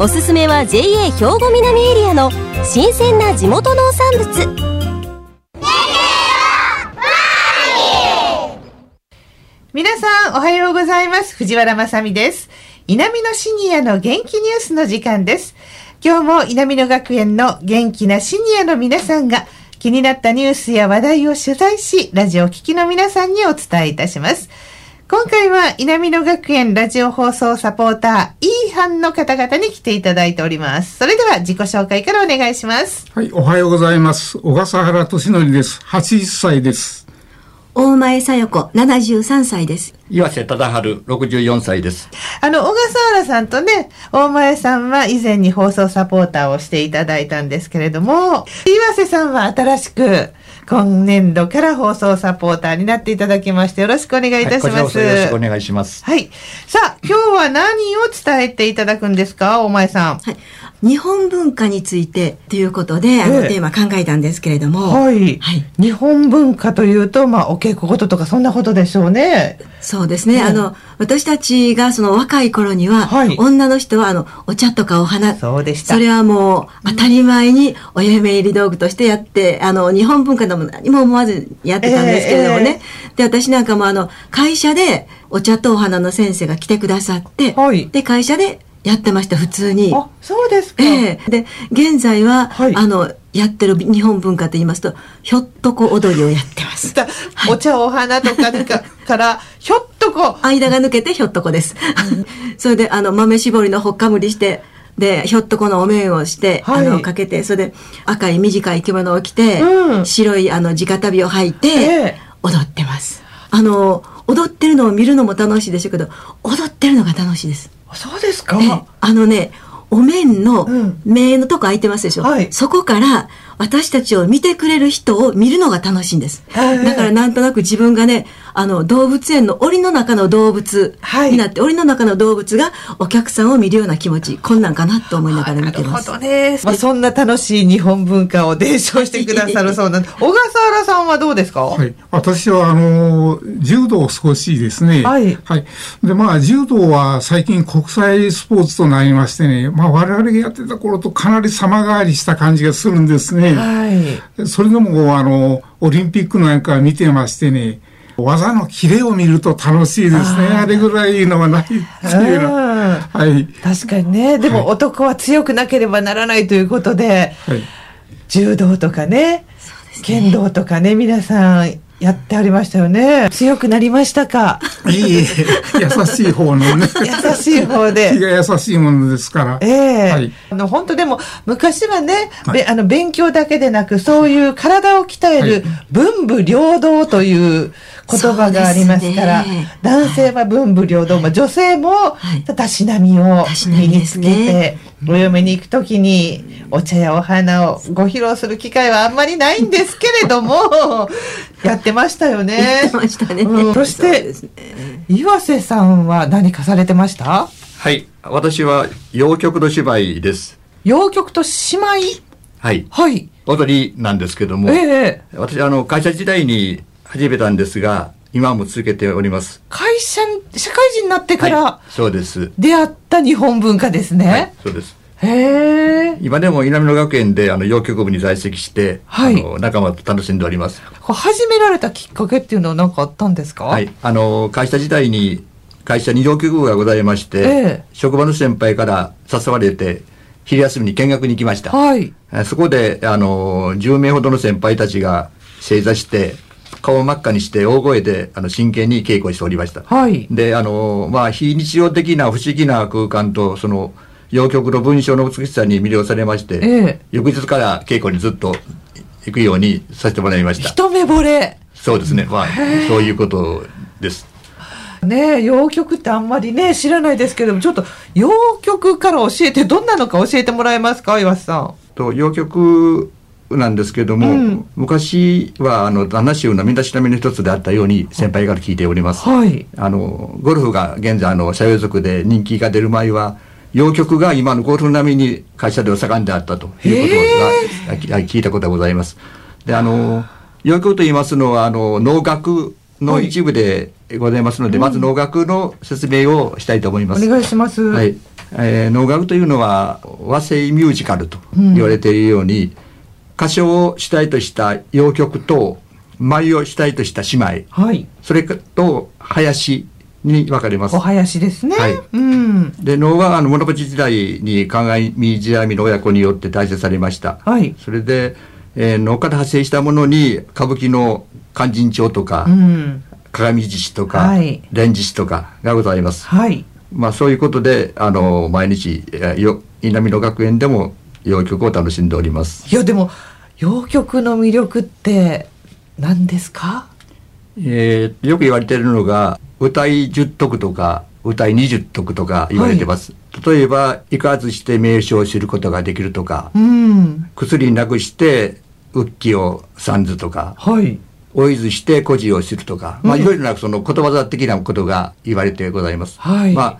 おすすめは JA 兵庫南エリアの新鮮な地元農産物。皆さんおはようございます。藤原まさです。稲美のシニアの元気ニュースの時間です。今日も稲美野学園の元気なシニアの皆さんが気になったニュースや話題を取材し、ラジオ聴きの皆さんにお伝えいたします。今回は稲美野学園ラジオ放送サポーター、イーハンの方々に来ていただいております。それでは自己紹介からお願いします。はい、おはようございます。小笠原俊則です。80歳です。大前さよ子、73歳です。岩瀬忠治、64歳です。あの、小笠原さんとね、大前さんは以前に放送サポーターをしていただいたんですけれども、岩瀬さんは新しく、今年度から放送サポーターになっていただきまして、よろしくお願いいたします。はい、よろしくお願いします。はい。さあ、今日は何を伝えていただくんですか、大前さん？はい。日本文化についてということで、あの、テーマ考えたんですけれども。はい。はい。日本文化というと、まあ、お稽古事とかそんなことでしょうね。そうですね。うん、あの、私たちがその若い頃には、はい、女の人はあの、お茶とかお花。そうでした。それはもう、当たり前にお嫁入り道具としてやって、あの、日本文化でも何も思わずやってたんですけれどもね。えー、で、私なんかもあの、会社でお茶とお花の先生が来てくださって、はい、で、会社でやってました普通に。あそうですか、ええ。で現在は、はい、あのやってる日本文化と言いますとひょっとこ踊りをやってます。お茶お花とかからひょっとこ間が抜けてひょっとこです。それであの豆絞りのほっかむりしてでひょっとこのお面をして、はい、あのかけてそれで赤い短い着物を着て、うん、白いあの直旅を履いて、えー、踊ってます。あの踊ってるのを見るのも楽しいでしょうけど踊ってるのが楽しいです。そうですか？あのね、お面の目のとこ開いてますでしょ、うんはい、そこから私たちを見てくれる人を見るのが楽しいんです。だからなんとなく自分がね、あの動物園の檻の中の動物になって、はい、檻の中の動物がお客さんを見るような気持ち、こんなんかなと思いながら見てます。なるほどね。まあ、そんな楽しい日本文化を伝承してくださるそうなんで、小笠原さんはどうですか？はい。私は、あの、柔道少しですね。はい。はい。で、まあ、柔道は最近国際スポーツとなりましてね、まあ、我々がやってた頃とかなり様変わりした感じがするんですね。はい。それでも、あの、オリンピックなんか見てましてね、技のキレを見ると楽しいですね。あれぐらいのはないっていうのは。はい。確かにね。でも男は強くなければならないということで、はい、柔道とかね、ね剣道とかね、皆さんやってありましたよね。強くなりましたか？いいえ、優しい方のね。優しい方で。気が優しいものですから。ええー、はい、あの、本当でも、昔はね、はい、あの、勉強だけでなく、そういう体を鍛える文武両道という言葉がありますから、ね、男性は文武両道、まあ、女性も、たしなみを身につけて、お嫁に行くときにお茶やお花をご披露する機会はあんまりないんですけれども、やってましたよね。やってましたね。うん、そして、ね、岩瀬さんは何かされてました？はい。私は洋曲の芝居です。洋曲と姉妹はい。はい。踊りなんですけども、ええ、私、あの、会社時代に始めたんですが、今も続けております。会社、社会人になってから、はい、そうです。出会った日本文化ですね。はい、そうです。へえ。今でも稲美野学園であの洋曲部に在籍して、はい、あの仲間と楽しんでおります。始められたきっかけっていうのは何かあったんですか？はい。あの、会社時代に会社に洋曲部がございまして、ええ、職場の先輩から誘われて、昼休みに見学に行きました。はい。そこで、あの、10名ほどの先輩たちが正座して、顔を真っ赤にして大声であの真剣に稽古しておりました。はい。で、あの、まあ、非日常的な不思議な空間と、その、洋曲の文章の美しさに魅了されまして、ええ、翌日から稽古にずっと行くようにさせてもらいました。一目惚れそうですね。まあ、そういうことです。ね洋曲ってあんまりね、知らないですけども、ちょっと洋曲から教えて、どんなのか教えてもらえますか、岩瀬さん。と洋曲なんですけども、うん、昔はあの旦那州の身だしなみの一つであったように先輩から聞いております。はい、あのゴルフが現在あの社用族で人気が出る前は洋曲が今のゴルフ並みに会社では盛んであったということが聞いたことがございます。であの洋曲と言いますのはあの能楽の一部でございますので、はい、まず能楽の説明をしたいと思います。お願いします。はい。えー、能楽というのは和製ミュージカルと言われているように、うん歌唱を主体とした洋曲と舞を主体とした姉妹、はい、それと林に分かれます。お囃子ですね。はい。うん。で、能はあの物持ち時代に鏡時代の親子によって大成されました。はい。それで、えー、能から発生したものに歌舞伎の勧進帳とか、うん、鏡獅子とか、はい、蓮獅子とかがございます。はい。まあそういうことで、あの、毎日、よ稲美野学園でも洋曲を楽しんでおります。いや、でも、洋曲の魅力って何ですか？えー、よく言われているのが歌い10徳とか歌い20徳とか言われてます、はい、例えば行かずして名称を知ることができるとか、うん、薬なくして鬱気を三図とか、はい、追いずして孤児を知るとか、まあ、いろいろなその言葉的なことが言われてございます、はい、まあ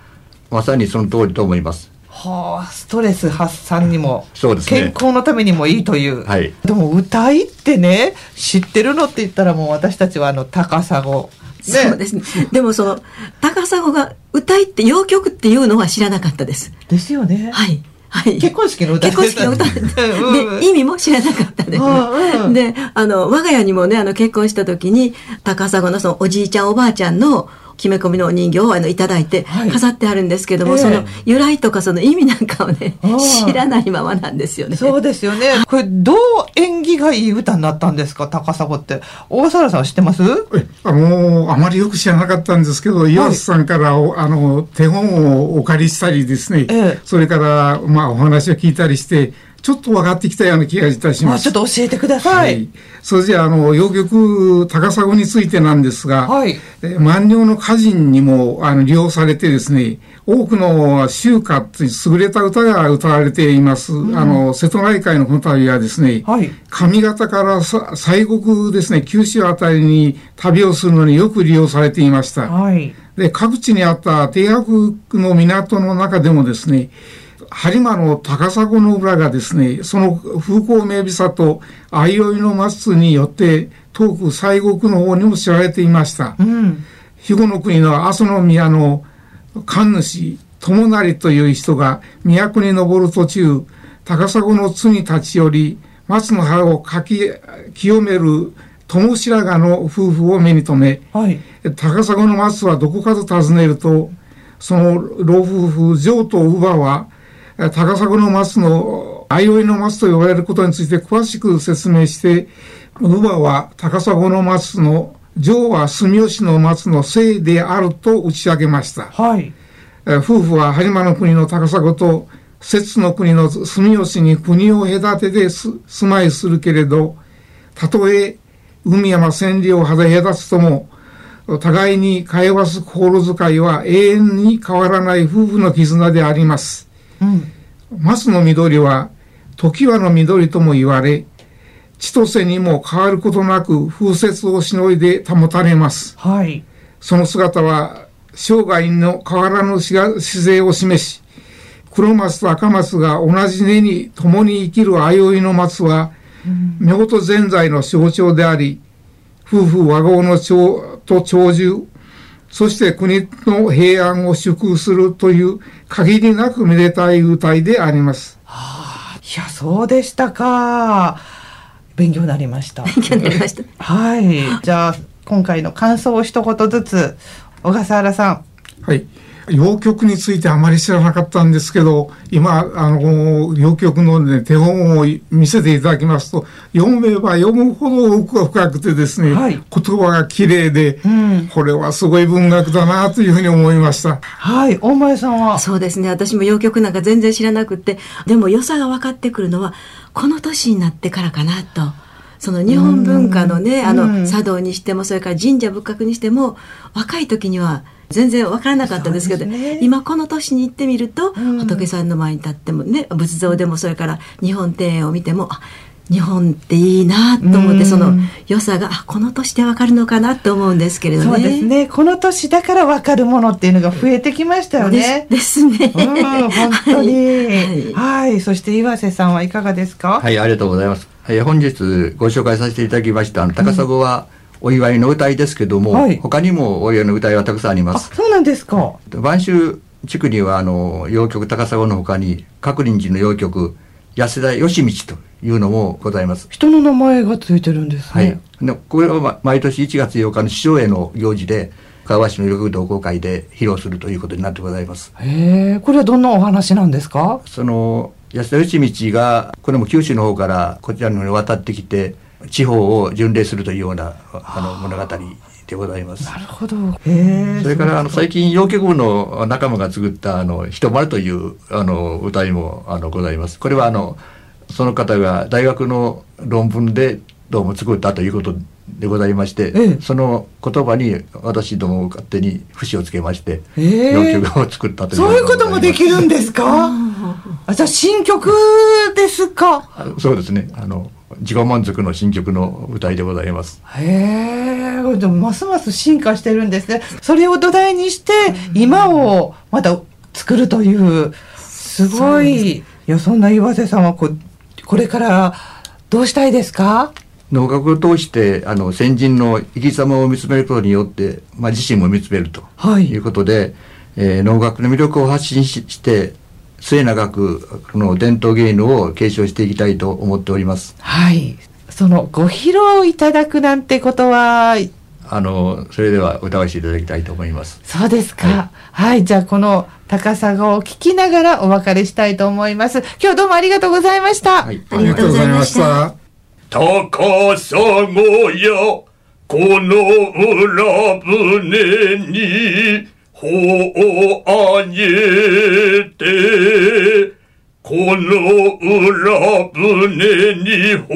まさにその通りと思いますはあ、ストレス発散にも、そうですね、健康のためにもいいという、はい、でも歌いってね知ってるのって言ったらもう私たちはあの高砂ね、そうですね。でもその高砂が歌いって洋曲っていうのは知らなかったです。ですよね。はい。はい、結婚式の歌結婚式の歌で意味も知らなかったです。うん、であの我が家にもねあの結婚した時に高砂のそのおじいちゃんおばあちゃんの決め込みのお人形をあのいただいて飾ってあるんですけども、はい、その由来とかその意味なんかをね、知らないままなんですよね。そうですよね。これどう縁起がいい歌になったんですか？高砂って。大笠原さん知ってます？あもうあまりよく知らなかったんですけど、岩瀬さんからあの手本をお借りしたりですね、ええ、それからまあお話を聞いたりして、ちょっと分かってきたような気がいたします。ちょっと教えてください。はい、それじゃあ、あの、洋曲高砂についてなんですが、はい、万葉の歌人にもあの利用されてですね、多くの集歌という優れた歌が歌われています。うん、あの、瀬戸内海のこの旅はですね、はい、上方から西国ですね、九州あたりに旅をするのによく利用されていました。はい、で、各地にあった停泊の港の中でもですね、播磨の高砂の裏がですね、その風光明媚さと相生の松によって遠く西国の方にも知られていました。うん、肥後の国の阿蘇の宮の神主、友成という人が都に登る途中、高砂の津に立ち寄り、松の葉をかき清める友白髪の夫婦を目に留め、はい、高砂の松はどこかと尋ねると、その老夫婦、上と乳母は、高砂の松の相生の松と呼ばれることについて詳しく説明して、乳母は高砂の松の上は住吉の松のせいであると打ち上げました。はい。夫婦は播磨の国の高砂と摂津の国の住吉に国を隔てて住まいするけれど、たとえ海山千里を肌隔つとも、互いに通わす心遣いは永遠に変わらない夫婦の絆であります。うん、松の緑は時はの緑とも言われ、千歳にも変わることなく風雪をしのいで保たれます。はい。その姿は生涯の変わらぬ姿勢を示し、黒松と赤松が同じ根に共に生きる相生の松は、夫婦全在の象徴であり、夫婦和合の長と長寿、そして国の平安を祝福するという限りなくめでたい歌いであります。はあ、いや、そうでしたか。勉強になりました。勉強になりました。はい。じゃあ、今回の感想を一言ずつ、小笠原さん。はい。洋曲についてあまり知らなかったんですけど、今、あの、洋曲の、ね、手本を見せていただきますと、読めば読むほど奥が深くてですね、はい、言葉が綺麗で、うん、これはすごい文学だなというふうに思いました。はい、大前さんは？そうですね、私も洋曲なんか全然知らなくて、でも良さが分かってくるのは、この年になってからかなと。その日本文化のね、あの、茶道にしても、それから神社仏閣にしても、若い時には全然分からなかったですけど、ね、今この年に行ってみると、うん、仏さんの前に立ってもね仏像でもそれから日本庭園を見ても日本っていいなと思って、その良さがこの年でわかるのかなと思うんですけれどね。そうですね。この年だからわかるものっていうのが増えてきましたよね。ですですね。うん、本当に、はい、はい。そして岩瀬さんはいかがですか？はい、ありがとうございます。はい、本日ご紹介させていただきました高砂は、お祝いの歌いですけども、はい、他にもお祝いの歌いはたくさんあります。そうなんですか。播州地区にはあの洋曲高砂の他に各林寺の洋曲安田義道というのもございます。人の名前がついてるんですね。はい。これは毎年1月8日の師匠への行事で、川橋の洋同好会で披露するということになってございます。へえ、これはどんなお話なんですか？その、安田義道が、これも九州の方からこちらに渡ってきて、地方を巡礼するというようなあの物語でございます。なるほど。それからあの最近洋曲部の仲間が作ったあの人丸というあの歌いもあのございます。これはあのその方が大学の論文でどうも作ったということでございまして、ええ、その言葉に私ども勝手に節をつけまして、えー、4曲を作ったというそういうこともできるんですか？あじゃあ新曲ですか？そうですね。あの自己満足の新曲の歌いでございます。へえでもますます進化してるんですね。それを土台にして今をまた作るというすごいいやそんな岩瀬さんはこうこれからどうしたいですか？能楽を通してあの先人の生き様を見つめることによって、まあ、自身も見つめるとい。うことで、はい、えー、能楽の魅力を発信して末永くこの伝統芸能を継承していきたいと思っております。はい。そのご披露いただくなんてことはあのそれでは歌わせていただきたいと思います。そうですか。はい、はい、じゃあこの高砂を聞きながらお別れしたいと思います。今日どうもありがとうございました。はい、ありがとうございました。高砂やこの裏船に帆をあげてこの裏船に帆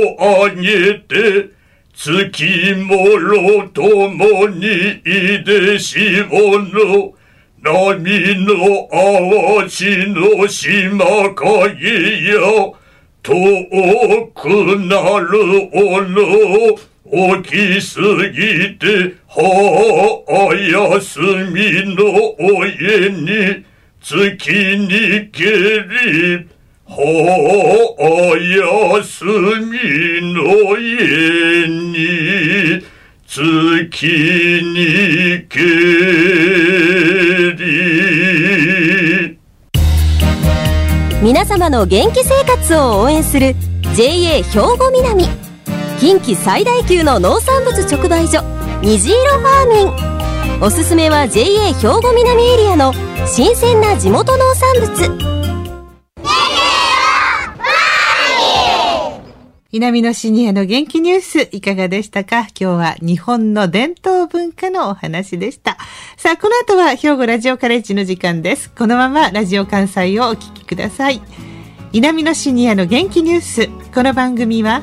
をあげて月もろともにいでしおの波の淡地の島影や遠くなるおの大きすぎてはあ休みの家に月にけりはあ休みの家に月にけり。皆様の元気生活を応援する JA 兵庫南。近畿最大級の農産物直売所虹色ファーミンおすすめは JA 兵庫南エリアの新鮮な地元農産物南のシニアの元気ニュースいかがでしたか？今日は日本の伝統文化のお話でした。さあ、この後は兵庫ラジオカレッジの時間です。このままラジオ関西をお聞きください。南のシニアの元気ニュース。この番組は